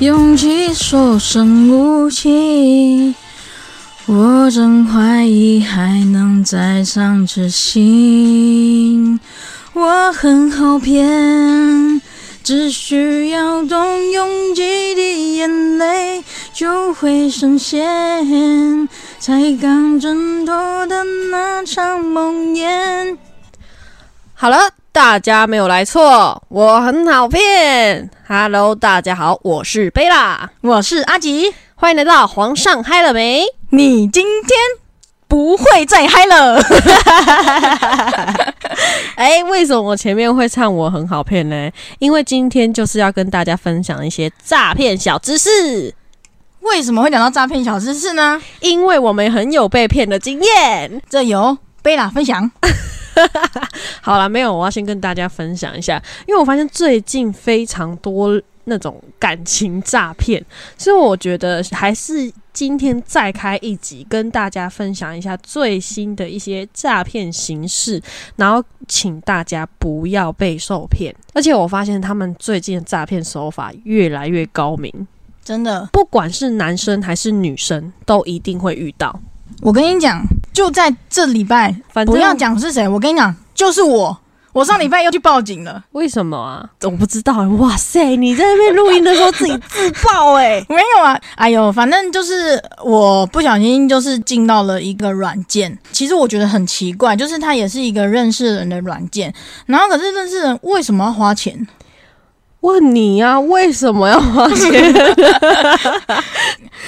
勇气所剩无几。我真怀疑还能再尝痴心。我很好骗，只需要动用几滴眼泪就会实现，才刚挣脱的那场梦魇。好了，大家没有来错，我很好骗。Hello，大家好，我是贝拉，我是阿吉，欢迎来到皇上嗨了没？你今天不会再嗨了。哎，为什么我前面会唱我很好骗呢？因为今天就是要跟大家分享一些诈骗小知识。为什么会讲到诈骗小知识呢？因为我们很有被骗的经验。这由贝拉分享。好了，没有，我要先跟大家分享一下，因为我发现最近非常多那种感情诈骗，所以我觉得还是今天再开一集，跟大家分享一下最新的一些诈骗形式，然后请大家不要被受骗。而且我发现他们最近的诈骗手法越来越高明，真的，不管是男生还是女生，都一定会遇到。我跟你讲，就在这礼拜，反正不要讲是谁，我跟你讲，就是我。我上礼拜又去报警了，为什么啊？我不知道。哇塞，你在那边录音的时候自己自爆哎、没有啊，哎呦，反正就是我不小心就是进到了一个软件，其实我觉得很奇怪，就是它也是一个认识人的软件，然后可是认识人为什么要花钱？问你呀、为什么要花钱？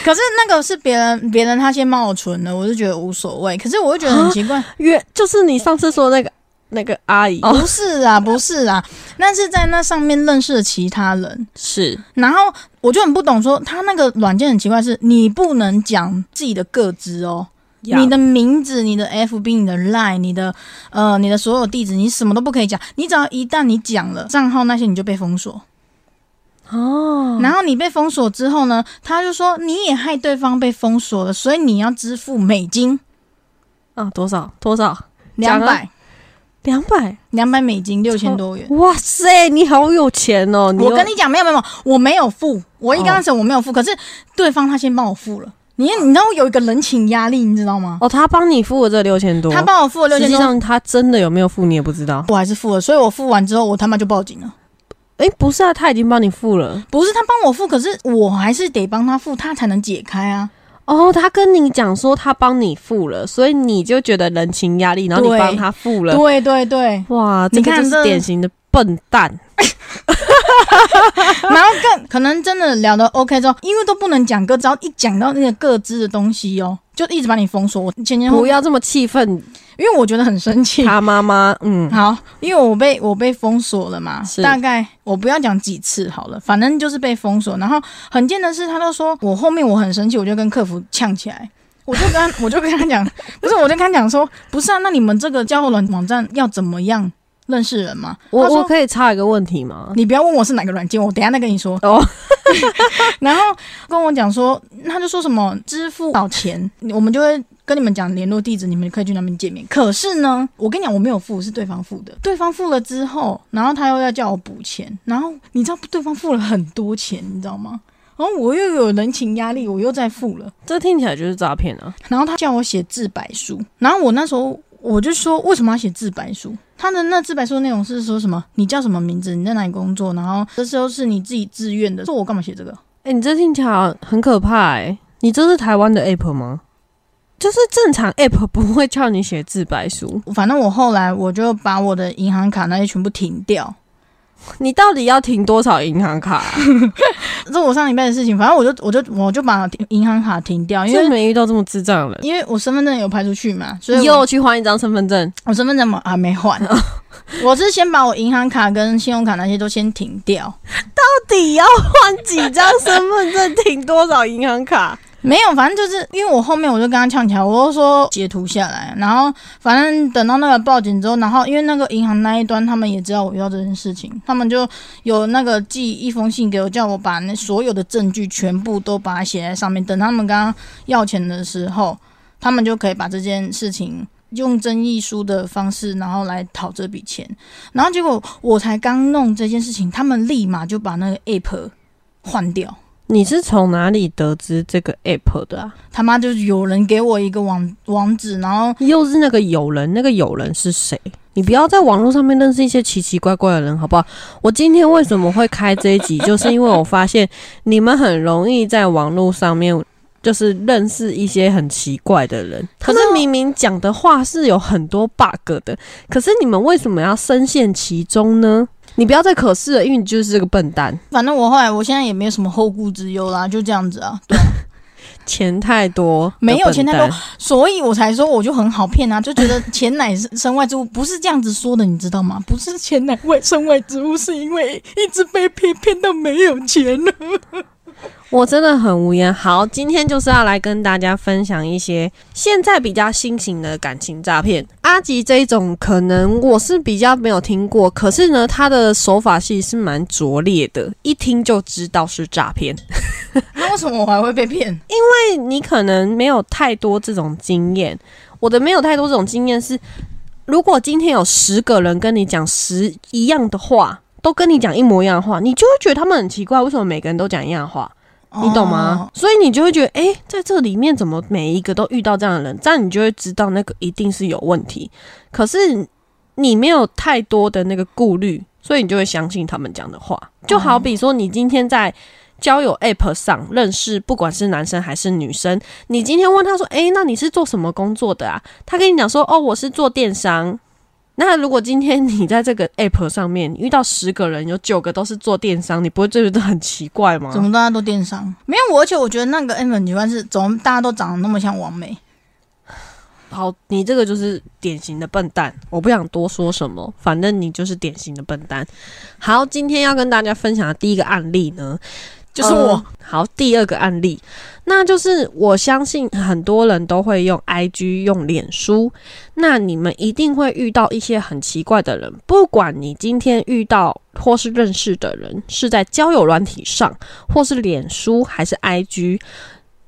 可是那个是别人，别人他先帮我存的，我就觉得无所谓。可是我就觉得很奇怪，约就是你上次说的那个那个阿姨不是啊，不是啊，那是在那上面认识的其他人，是然后我就很不懂说他那个软件很奇怪，是你不能讲自己的个资哦。你的名字、你的 FB、你的 Line、你的呃、你的所有地址，你什么都不可以讲。你只要一旦你讲了账号那些，你就被封锁。哦，然后你被封锁之后呢，他就说你也害对方被封锁了，所以你要支付美金啊多少多少两百两百？两百美金，六千多元。哇塞，你好有钱哦！我跟你讲，没有没有，我没有付，我一开始我没有付，可是对方他先帮我付了。你你知道有一个人情压力，你知道吗？哦，他帮你付了这六千多，他帮我付了六千实际上他真的有没有付你也不知道。我还是付了，所以我付完之后，我他妈就报警了。哎，不是啊，他已经帮你付了。不是他帮我付，可是我还是得帮他付，他才能解开啊。哦，他跟你讲说他帮你付了，所以你就觉得人情压力，然后你帮他付了。对对对，哇，这个就是你看这典型的笨蛋。然后更可能真的聊得 OK 之后，因为都不能讲歌，只要一讲到那个各自的东西哦，就一直把你封锁。我前前后后，不要这么气愤，因为我觉得很生气。他妈妈，嗯，好，因为我被我被封锁了嘛，大概我不要讲几次好了，反正就是被封锁。然后很贱的是，他都说我后面我很生气，我就跟客服呛起来。我就跟他，我就跟他讲，不是，我就跟他讲说，不是啊，那你们这个交友软网站要怎么样认识人嘛？他说我我可以插一个问题吗？你不要问我是哪个软件，我等一下再跟你说。哦，然后跟我讲说，他就说什么支付多少钱，我们就会跟你们讲联络地址，你们可以去那边见面。可是呢，我跟你讲，我没有付，是对方付的。对方付了之后，然后他又要叫我补钱，然后你知道对方付了很多钱，你知道吗？然后我又有人情压力，我又在付了。这听起来就是诈骗啊！然后他叫我写自白书，然后我那时候我就说为什么要写自白书？他的那自白书内容是说什么？你叫什么名字？你在哪里工作？然后这时候是你自己自愿的，说我干嘛写这个？哎、你这听起来很可怕哎、你这是台湾的 app 吗？就是正常 app 不会叫你写自白书，反正我后来我就把我的银行卡那些全部停掉，你到底要停多少银行卡、啊？这我上礼拜的事情。反正我就我就我就把银行卡停掉，因因为为没遇到这么智障的人。因为我身份证有排出去嘛，所以你又去换一张身份证，我身份证嘛还没换。我是先把我银行卡跟信用卡那些都先停掉，到底要换几张身份证，停多少银行卡？没有，反正就是因为我后面我就跟他呛起来，我就说截图下来，然后反正等到那个报警之后，然后因为那个银行那一端他们也知道我遇到这件事情，他们就有那个寄一封信给我，叫我把那所有的证据全部都把它写在上面，等他们刚刚要钱的时候，他们就可以把这件事情用争议书的方式，然后来讨这笔钱，然后结果我才刚弄这件事情，他们立马就把那个 app 换掉。你是从哪里得知这个 app 的啊？他妈就是有人给我一个网网址，然后又是那个有人，那个有人是谁？你不要在网络上面认识一些奇奇怪怪的人，好不好？我今天为什么会开这一集，就是因为我发现你们很容易在网络上面就是认识一些很奇怪的人，可是明明讲的话是有很多 bug 的，可是你们为什么要深陷其中呢？你不要再可是了，因为你就是个笨蛋。反正我后来我现在也没有什么后顾之忧啦，就这样子啊。对啊，钱太多，没有钱太多所以我才说我就很好骗啊，就觉得钱乃身外之物，不是这样子说的，你知道吗？不是钱乃外身外之物，是因为一直被骗骗到没有钱了。我真的很无言。好，今天就是要来跟大家分享一些现在比较新型的感情诈骗。阿吉这一种可能我是比较没有听过，可是呢，他的手法其实是蛮拙劣的，一听就知道是诈骗。那为什么我还会被骗？因为你可能没有太多这种经验。我的没有太多这种经验是，如果今天有十个人跟你讲十一样的话，都跟你讲一模一样的话，你就会觉得他们很奇怪，为什么每个人都讲一样的话？你懂吗？哦？所以你就会觉得，诶，在这里面怎么每一个都遇到这样的人？这样你就会知道那个一定是有问题。可是你没有太多的那个顾虑，所以你就会相信他们讲的话。就好比说，你今天在交友 App 上认识，不管是男生还是女生，你今天问他说，诶，那你是做什么工作的啊？他跟你讲说，哦，我是做电商。那如果今天你在这个 app 上面遇到十个人，有九个都是做电商，你不会觉得很奇怪吗？怎么大家都电商？没有我，而且我觉得那个 M 女官是怎么大家都长得那么像王美？好，你这个就是典型的笨蛋，我不想多说什么，反正你就是典型的笨蛋。好，今天要跟大家分享的第一个案例呢，就是我呃好，第二个案例，那就是我相信很多人都会用 IG、用脸书，那你们一定会遇到一些很奇怪的人，不管你今天遇到或是认识的人是在交友软体上，或是脸书还是 IG。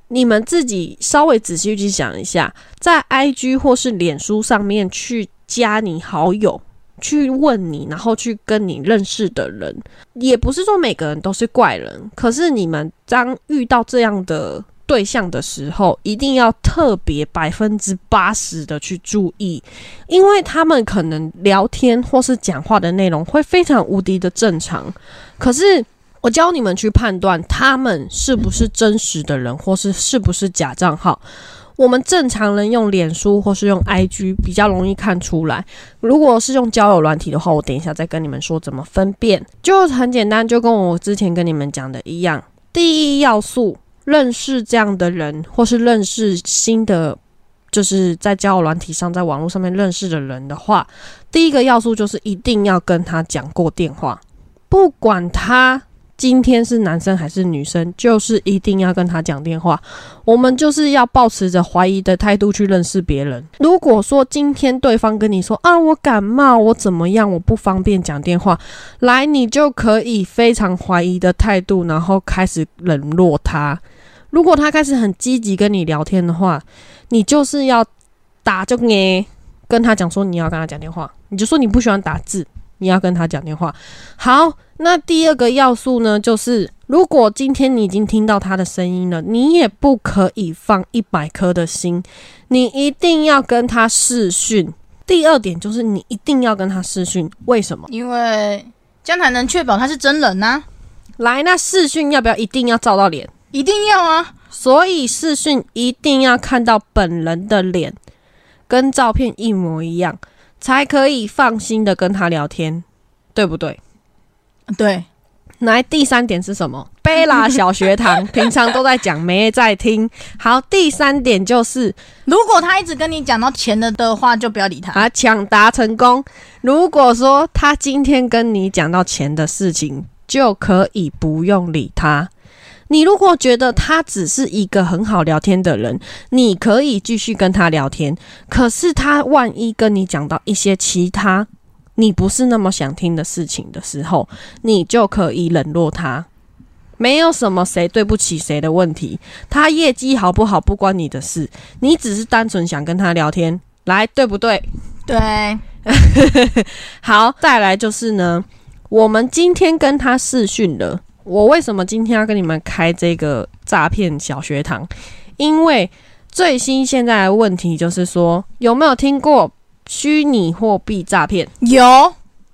你们自己稍微仔细去想一下，在 IG 或是脸书上面去加你好友，去问你，然后去跟你认识的人，也不是说每个人都是怪人，可是你们当遇到这样的对象的时候，一定要特别百分之八十的去注意，因为他们可能聊天或是讲话的内容会非常无敌的正常，可是。我教你们去判断他们是不是真实的人，或是是不是假账号。我们正常人用脸书或是用 IG 比较容易看出来。如果是用交友软体的话，我等一下再跟你们说怎么分辨。就很简单，就跟我之前跟你们讲的一样。第一要素，认识这样的人，或是认识新的，就是在交友软体上，在网络上面认识的人的话，第一个要素就是一定要跟他讲过电话，不管他。今天是男生还是女生，就是一定要跟他讲电话。我们就是要保持着怀疑的态度去认识别人。如果说今天对方跟你说啊，我感冒，我怎么样，我不方便讲电话，来，你就可以非常怀疑的态度，然后开始冷落他。如果他开始很积极跟你聊天的话，你就是要打就给跟他讲说你要跟他讲电话，你就说你不喜欢打字，你要跟他讲电话。好，那第二个要素呢，就是如果今天你已经听到他的声音了，你也不可以放一百颗的心，你一定要跟他视讯。第二点就是你一定要跟他视讯，为什么？因为这样才能确保他是真人呐、来，那视讯要不要一定要照到脸？一定要啊！所以视讯一定要看到本人的脸，跟照片一模一样，才可以放心的跟他聊天，对不对？对，来，第三点是什么？贝拉小学堂 平常都在讲，没在听。好，第三点就是如果他一直跟你讲到钱了的话，就不要理他。啊，抢答成功。如果说他今天跟你讲到钱的事情，就可以不用理他。你如果觉得他只是一个很好聊天的人，你可以继续跟他聊天。可是他万一跟你讲到一些其他你不是那么想听的事情的时候，你就可以冷落他。没有什么谁对不起谁的问题，他业绩好不好不关你的事，你只是单纯想跟他聊天，来，对不对？对，好，再来就是呢，我们今天跟他试训了。我为什么今天要跟你们开这个诈骗小学堂？因为最新现在的问题就是说，有没有听过虚拟货币诈骗？有，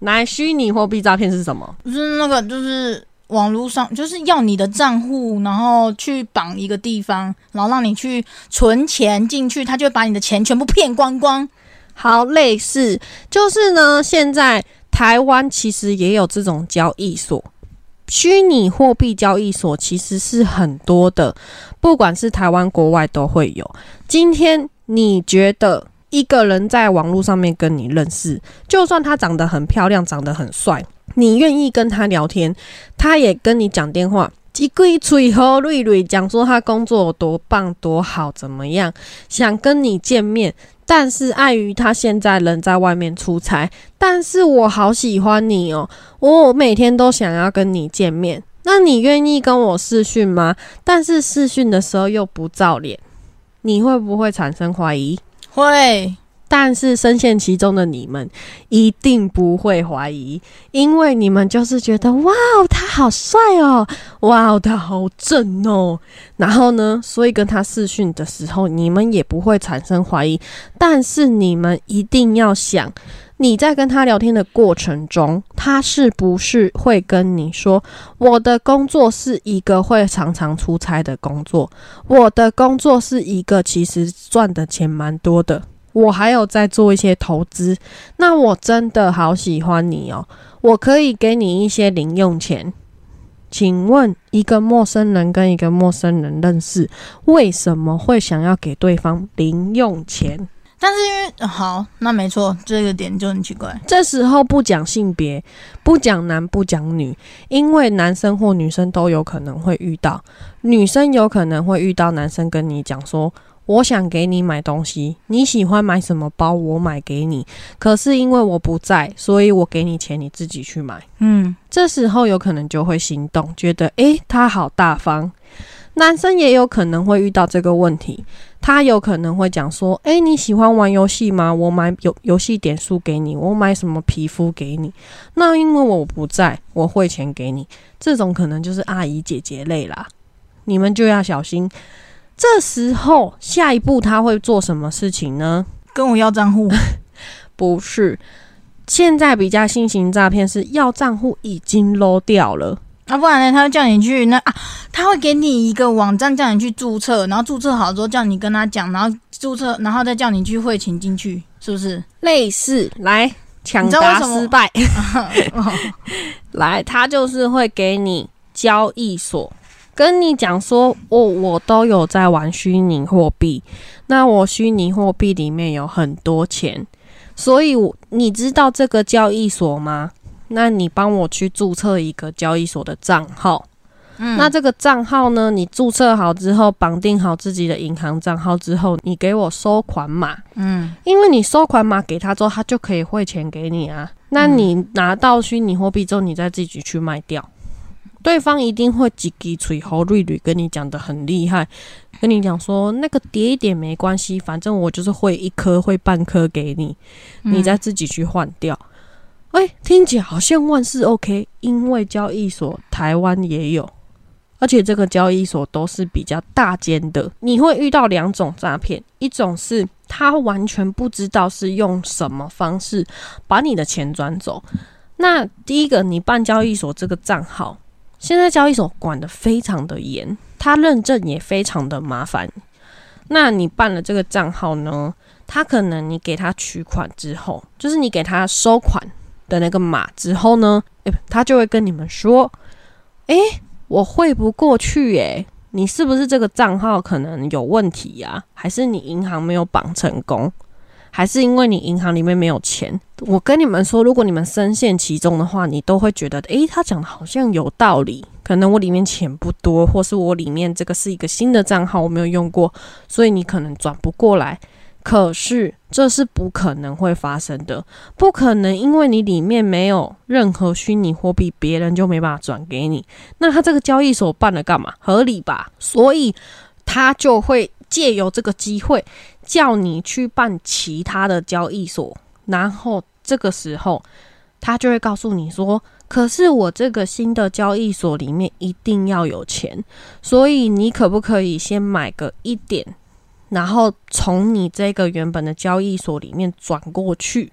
来，虚拟货币诈骗是什么？就是那个，就是网络上，就是要你的账户，然后去绑一个地方，然后让你去存钱进去，他就会把你的钱全部骗光光。好，类似就是呢，现在台湾其实也有这种交易所。虚拟货币交易所其实是很多的，不管是台湾、国外都会有。今天你觉得一个人在网络上面跟你认识，就算他长得很漂亮、长得很帅，你愿意跟他聊天，他也跟你讲电话，一句嘴和瑞瑞讲说他工作有多棒、多好，怎么样，想跟你见面。但是碍于他现在人在外面出差，但是我好喜欢你哦，我每天都想要跟你见面，那你愿意跟我视讯吗？但是视讯的时候又不照脸，你会不会产生怀疑？会。但是深陷其中的你们一定不会怀疑，因为你们就是觉得哇，他好帅哦，哇，他好正哦。然后呢，所以跟他视讯的时候，你们也不会产生怀疑。但是你们一定要想，你在跟他聊天的过程中，他是不是会跟你说，我的工作是一个会常常出差的工作，我的工作是一个其实赚的钱蛮多的。我还有在做一些投资，那我真的好喜欢你哦！我可以给你一些零用钱。请问，一个陌生人跟一个陌生人认识，为什么会想要给对方零用钱？但是因为好，那没错，这个点就很奇怪。这时候不讲性别，不讲男，不讲女，因为男生或女生都有可能会遇到，女生有可能会遇到男生跟你讲说。我想给你买东西，你喜欢买什么包，我买给你。可是因为我不在，所以我给你钱，你自己去买。嗯，这时候有可能就会心动，觉得诶，他好大方。男生也有可能会遇到这个问题，他有可能会讲说：诶，你喜欢玩游戏吗？我买游游戏点数给你，我买什么皮肤给你。那因为我不在，我汇钱给你。这种可能就是阿姨姐姐类啦，你们就要小心。这时候，下一步他会做什么事情呢？跟我要账户？不是，现在比较新型诈骗是要账户已经漏掉了，啊，不然呢？他会叫你去那啊，他会给你一个网站叫你去注册，然后注册好之后叫你跟他讲，然后注册，然后再叫你去汇钱进去，是不是？类似，来抢答失败，来，他就是会给你交易所。跟你讲说，我我都有在玩虚拟货币，那我虚拟货币里面有很多钱，所以你知道这个交易所吗？那你帮我去注册一个交易所的账号。嗯，那这个账号呢，你注册好之后，绑定好自己的银行账号之后，你给我收款码。嗯，因为你收款码给他之后，他就可以汇钱给你啊。那你拿到虚拟货币之后，你再自己去卖掉。对方一定会叽叽吹好瑞瑞跟你讲的很厉害，跟你讲说那个叠一点没关系，反正我就是会一颗会半颗给你，你再自己去换掉。哎，听起来好像万事 OK，因为交易所台湾也有，而且这个交易所都是比较大间的。你会遇到两种诈骗，一种是他完全不知道是用什么方式把你的钱转走。那第一个，你办交易所这个账号。现在交易所管的非常的严，他认证也非常的麻烦。那你办了这个账号呢？他可能你给他取款之后，就是你给他收款的那个码之后呢，诶，他就会跟你们说：“诶，我汇不过去，诶，你是不是这个账号可能有问题呀？还是你银行没有绑成功？”还是因为你银行里面没有钱，我跟你们说，如果你们深陷其中的话，你都会觉得，诶，他讲的好像有道理。可能我里面钱不多，或是我里面这个是一个新的账号，我没有用过，所以你可能转不过来。可是这是不可能会发生的，不可能，因为你里面没有任何虚拟货币，别人就没办法转给你。那他这个交易所办了干嘛？合理吧？所以他就会借由这个机会。叫你去办其他的交易所，然后这个时候他就会告诉你说：“可是我这个新的交易所里面一定要有钱，所以你可不可以先买个一点，然后从你这个原本的交易所里面转过去，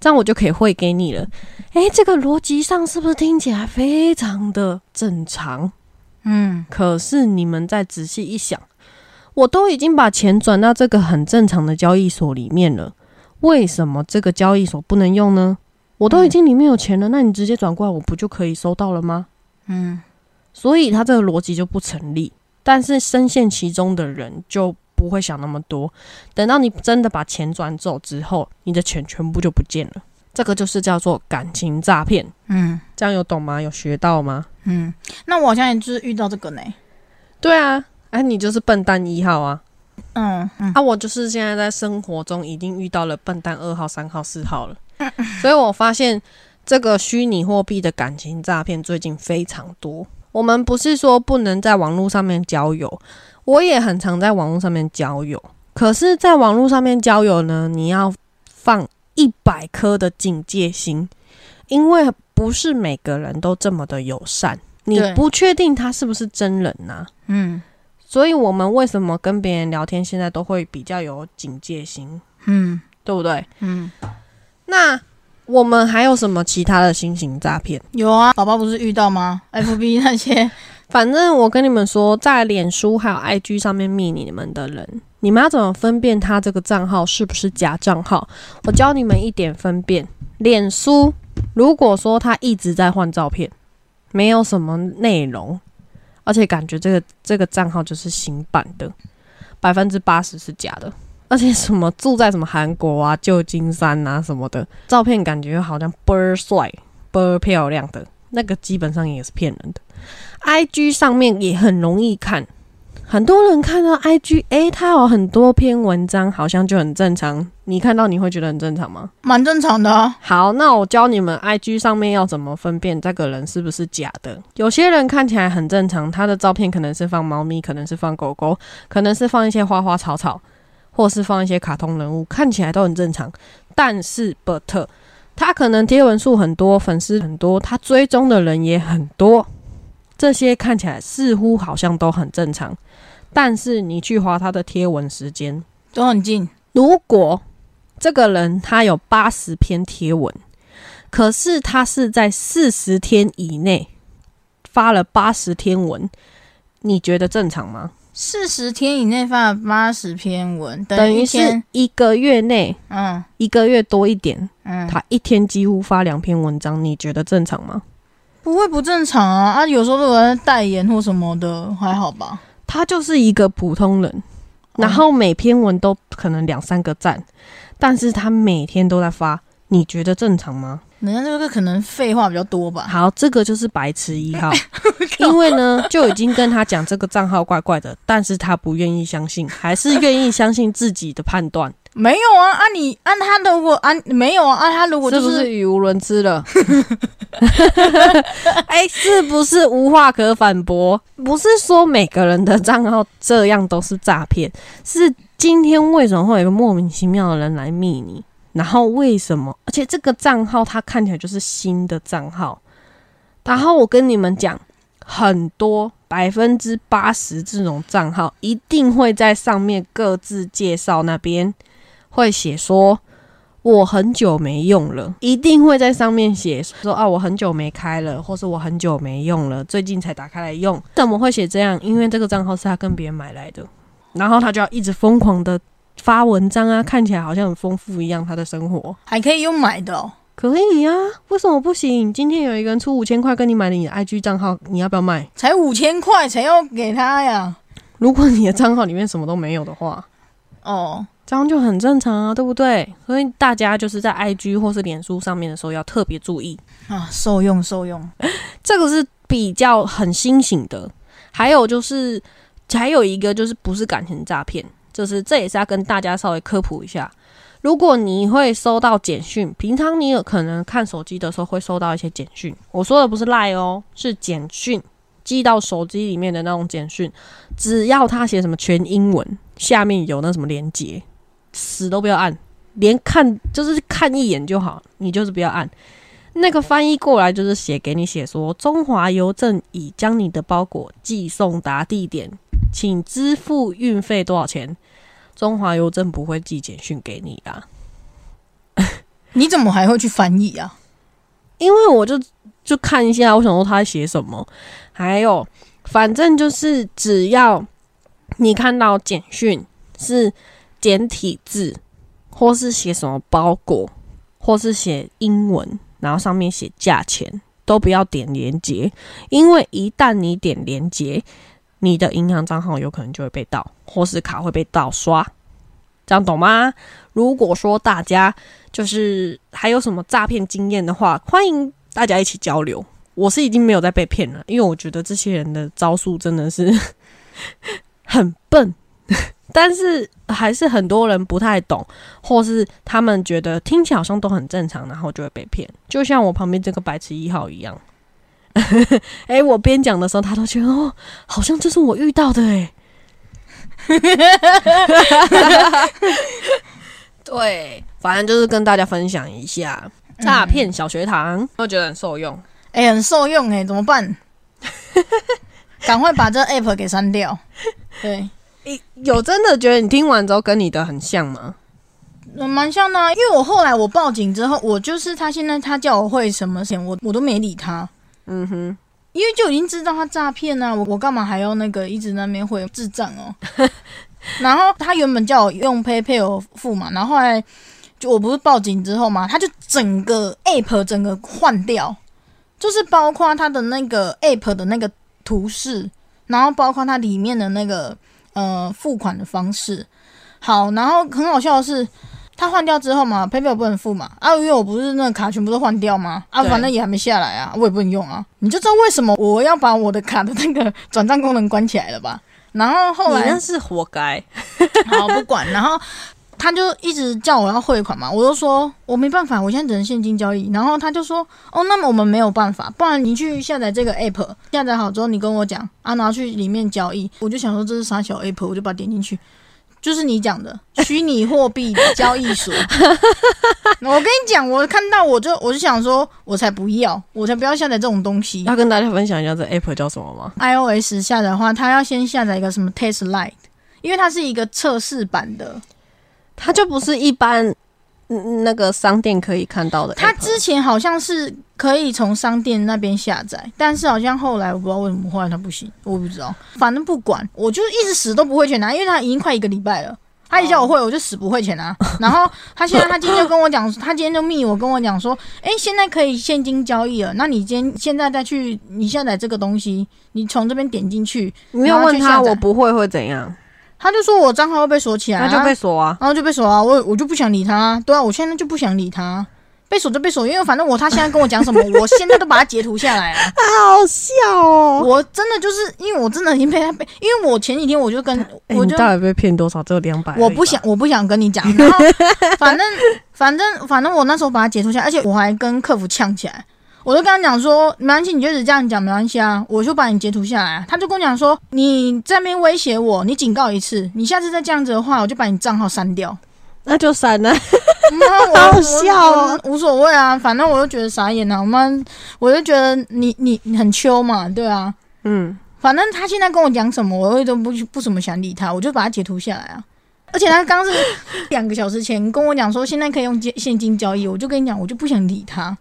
这样我就可以汇给你了。”诶，这个逻辑上是不是听起来非常的正常？嗯，可是你们再仔细一想，我都已经把钱转到这个很正常的交易所里面了，为什么这个交易所不能用呢？我都已经里面有钱了，那你直接转过来，我不就可以收到了吗？嗯，所以他这个逻辑就不成立。但是深陷其中的人就不会想那么多，等到你真的把钱转走之后，你的钱全部就不见了。这个就是叫做感情诈骗。嗯这样有懂吗？有学到吗？嗯，那我好像也就是遇到这个呢。对啊，哎、你就是笨蛋一号啊。嗯嗯啊，我就是现在在生活中已经遇到了笨蛋二号、三号、四号了，所以我发现这个虚拟货币的感情诈骗最近非常多。我们不是说不能在网络上面交友，我也很常在网络上面交友。可是，在网络上面交友呢，你要放一百颗的警戒心，因为不是每个人都这么的友善，你不确定他是不是真人呐、嗯所以我们为什么跟别人聊天，现在都会比较有警戒心，嗯对不对？嗯，那我们还有什么其他的新型诈骗？有啊，宝宝不是遇到吗？FB 那些，反正我跟你们说，在脸书还有 IG 上面密你们的人，你们要怎么分辨他这个账号是不是假账号？我教你们一点分辨。脸书如果说他一直在换照片，没有什么内容，而且感觉这个这个账号就是新版的，百分之八十是假的。而且什么住在什么韩国啊、旧金山啊什么的，照片感觉好像倍儿帅、倍儿漂亮的，那个基本上也是骗人的。IG 上面也很容易看，很多人看到 IG，诶、它有很多篇文章，好像就很正常。你看到你会觉得很正常吗？蛮正常的啊。好，那我教你们 IG 上面要怎么分辨这个人是不是假的。有些人看起来很正常，他的照片可能是放猫咪，可能是放狗狗，可能是放一些花花草草，或是放一些卡通人物，看起来都很正常。但是 but 他可能贴文数很多，粉丝很多，他追踪的人也很多，这些看起来似乎好像都很正常。但是你去划他的贴文时间，都很近，如果这个人他有八十篇贴文，可是他是在四十天以内发了八十天文，你觉得正常吗？四十天以内发了八十篇文，等于是一个月内，嗯一个月多一点，嗯，他一天几乎发两篇文章，你觉得正常吗？不会不正常啊啊！有时候如果在代言或什么的，还好吧。他就是一个普通人，然后每篇文都可能两三个赞，但是他每天都在发，你觉得正常吗？人家这个可能废话比较多吧。好，这个就是白痴一号，因为呢就已经跟他讲这个账号怪怪的，但是他不愿意相信，还是愿意相信自己的判断，没有啊，按你按他如果按没有啊，按他如果是就是不是语无伦次了？哎、是不是无话可反驳？不是说每个人的账号这样都是诈骗，是今天为什么会有一个莫名其妙的人来密你？然后为什么？而且这个账号它看起来就是新的账号，然后我跟你们讲，很多百分之八十这种账号一定会在上面各自介绍那边会写说。我很久没用了，一定会在上面写说啊，我很久没开了，或是我很久没用了，最近才打开来用。怎么会写这样？因为这个账号是他跟别人买来的，然后他就要一直疯狂的发文章啊，看起来好像很丰富一样，他的生活还可以用买的哦。可以呀、为什么不行？今天有一个人出五千块跟你买了你的 IG 账号，你要不要卖？才五千块，谁要给他呀？如果你的账号里面什么都没有的话，哦，这样就很正常啊，对不对？所以大家就是在 IG 或是脸书上面的时候要特别注意。啊，受用受用。这个是比较很新型的。还有就是，还有一个就是不是感情诈骗，就是这也是要跟大家稍微科普一下。如果你会收到简讯，平常你有可能看手机的时候会收到一些简讯。我说的不是赖哦，是简讯寄到手机里面的那种简讯。只要他写什么全英文，下面有那什么连接，死都不要按，连看就是看一眼就好，你就是不要按。那个翻译过来就是写给你写说，中华邮政已将你的包裹寄送达地点，请支付运费多少钱？中华邮政不会寄简讯给你啦，你怎么还会去翻译啊？因为我就就看一下，我想说他写什么，还有反正就是只要你看到简讯是简体字，或是写什么包裹，或是写英文。然后上面写价钱，都不要点连接，因为一旦你点连接，你的银行账号有可能就会被盗，或是卡会被盗刷，这样懂吗？如果说大家就是还有什么诈骗经验的话，欢迎大家一起交流。我是已经没有再被骗了，因为我觉得这些人的招数真的是 很笨。但是还是很多人不太懂，或是他们觉得听起来好像都很正常，然后就会被骗。就像我旁边这个白痴一号一样，哎，我边讲的时候，他都觉得哦，好像这是我遇到的哎。对，反正就是跟大家分享一下诈骗小学堂，我觉得很受用。哎，很受用哎，怎么办？赶快把这 app 给删掉。对。有真的觉得你听完之后跟你的很像吗？蛮像的，因为我后来我报警之后，我就是他现在他叫我汇什么钱，我我都没理他。嗯哼，因为就已经知道他诈骗啊，我我干嘛还要那个一直那边汇智障哦？然后他原本叫我用 PayPal 付嘛，然后后来就我不是报警之后嘛，他就整个 App 整个换掉，就是包括他的那个 App 的那个图示，然后包括它里面的那个。呃，付款的方式好，然后很好笑的是，他换掉之后嘛，PayPal 不能付嘛，啊，因为我不是那个卡全部都换掉吗？啊，反正也还没下来啊，我也不能用啊，你就知道为什么我要把我的卡的那个 转账功能关起来了吧？然后后来那是活该，好不管，然后。他就一直叫我要汇款嘛，我就说我没办法，我现在只能现金交易。然后他就说，哦，那么我们没有办法，不然你去下载这个 app，下载好之后你跟我讲啊，拿去里面交易。我就想说这是啥小 app，我就把它点进去，就是你讲的虚拟货币交易所。我跟你讲，我看到我就我就想说，我才不要，我才不要下载这种东西。要跟大家分享一下这 app 叫什么吗？iOS 下载的话，它要先下载一个什么 Test Lite，因为它是一个测试版的。它就不是一般那个商店可以看到的。它之前好像是可以从商店那边下载，但是好像后来我不知道为什么后来它不行，我不知道。反正不管，我就一直死都不会钱拿，因为他已经快一个礼拜了。他一叫我会，我就死不会钱拿。然后他现在他今天就跟我讲，他今天就密我跟我讲说，哎，现在可以现金交易了。那你今天现在再去你下载这个东西，你从这边点进去，你要问他我不会会怎样？他就说我账号会被锁起来，那就被锁啊，然后就被锁啊，我我就不想理他，对啊，我现在就不想理他，被锁就被锁，因为反正我他现在跟我讲什么，我现在都把他截图下来啊，好笑哦，我真的就是因为我真的已经被他被，因为我前几天我就跟我就到底被骗多少？只有两百，我不想我不想跟你讲，然后反正反正反正我那时候把他截图下，而且我还跟客服呛起来。我就跟他讲说，没关系，你就只这样讲没关系啊，我就把你截图下来。他就跟我讲说，你在那边威胁我，你警告一次，你下次再这样子的话，我就把你账号删掉。那就删了，好笑啊，无所谓啊，反正我就觉得傻眼啊。我们我就觉得你你你很秋嘛，对啊，嗯，反正他现在跟我讲什么，我都不不怎么想理他，我就把他截图下来啊。而且他刚是两个小时前跟我讲说，现在可以用现现金交易，我就跟你讲，我就不想理他。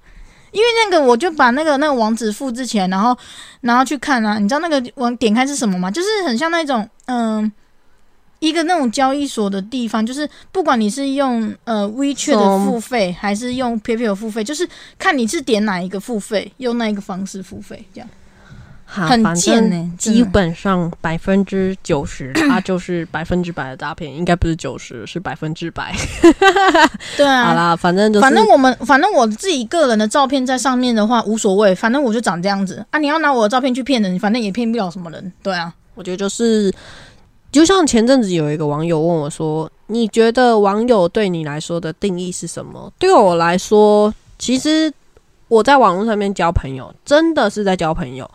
因为那个，我就把那个那个网址复制起来，然后然后去看啊。你知道那个网点开是什么吗？就是很像那种嗯，一个那种交易所的地方，就是不管你是用呃 WeChat 的付费，还是用 PayPal 付费，就是看你是点哪一个付费，用那一个方式付费这样。很贱呢，基本上百分之九十，它就是百分之百的诈骗，应该不是九十，是百分之百。对啊，好啦，反正反正我们反正我自己个人的照片在上面的话无所谓，反正我就长这样子啊。你要拿我的照片去骗人，反正也骗不了什么人。对啊，我觉得就是，就像前阵子有一个网友问我说：“你觉得网友对你来说的定义是什么？”对我来说，其实我在网络上面交朋友，真的是在交朋友。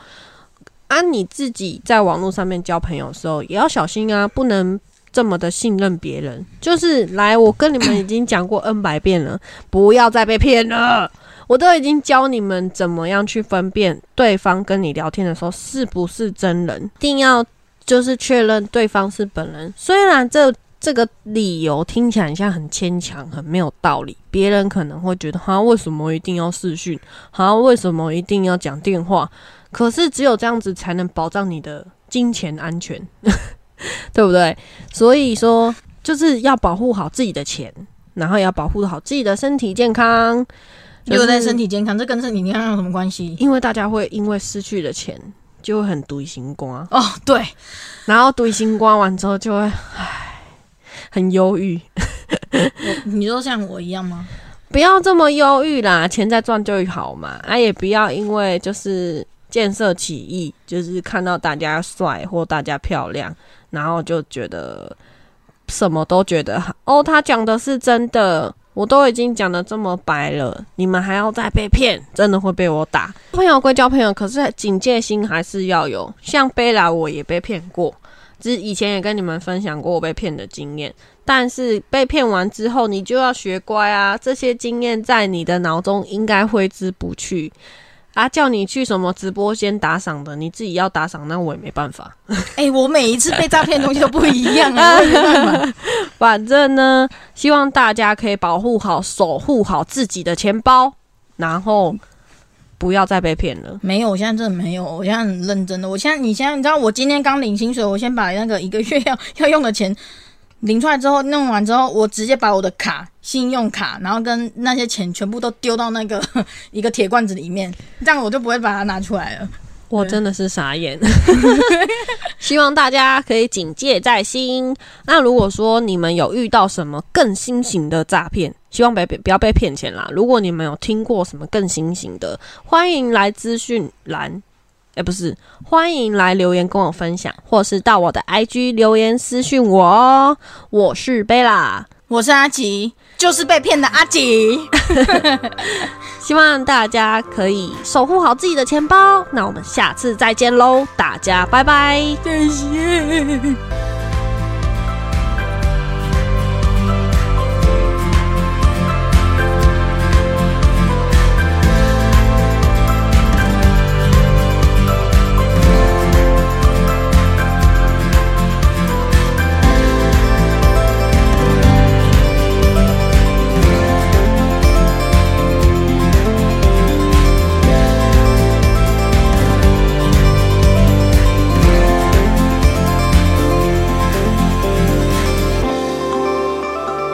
啊，你自己在网络上面交朋友的时候也要小心啊，不能这么的信任别人。就是来，我跟你们已经讲过 N 百遍了，不要再被骗了。我都已经教你们怎么样去分辨对方跟你聊天的时候是不是真人，一定要就是确认对方是本人。虽然这这个理由听起来像很牵强、很没有道理，别人可能会觉得，哈，为什么一定要视讯？哈，为什么一定要讲电话？可是只有这样子才能保障你的金钱安全，对不对？所以说，就是要保护好自己的钱，然后也要保护好自己的身体健康。又在身体健康，这跟身体健康有什么关系？因为大家会因为失去了钱，就会很独心瓜哦。对，然后独心瓜完之后，就会唉，很忧郁。你说像我一样吗？不要这么忧郁啦，钱再赚就好嘛。啊，也不要因为就是见色起意，就是看到大家帅或大家漂亮，然后就觉得什么都觉得好哦。他讲的是真的。我都已经讲的这么白了，你们还要再被骗，真的会被我打。朋友归交朋友，可是警戒心还是要有。像贝拉，我也被骗过，只以前也跟你们分享过我被骗的经验。但是被骗完之后，你就要学乖啊，这些经验在你的脑中应该挥之不去。啊！叫你去什么直播间打赏的，你自己要打赏，那我也没办法。哎，我每一次被诈骗的东西都不一样啊，反正呢，希望大家可以保护好、守护好自己的钱包，然后不要再被骗了。没有，我现在真的没有，我现在很认真的。我现在，你现在，你知道，我今天刚领薪水，我先把那个一个月要 要用的钱。领出来之后，弄完之后，我直接把我的卡、信用卡，然后跟那些钱全部都丢到那个 一个铁罐子里面，这样我就不会把它拿出来了。我真的是傻眼，希望大家可以警戒在心。那如果说你们有遇到什么更新型的诈骗，希望别别不要被骗钱啦。如果你们有听过什么更新型的，欢迎来资讯栏。哎，不是，欢迎来留言跟我分享，或是到我的 IG 留言私讯我哦。我是贝拉，我是阿吉，就是被骗的阿吉。希望大家可以守护好自己的钱包。那我们下次再见喽，大家拜拜，再见。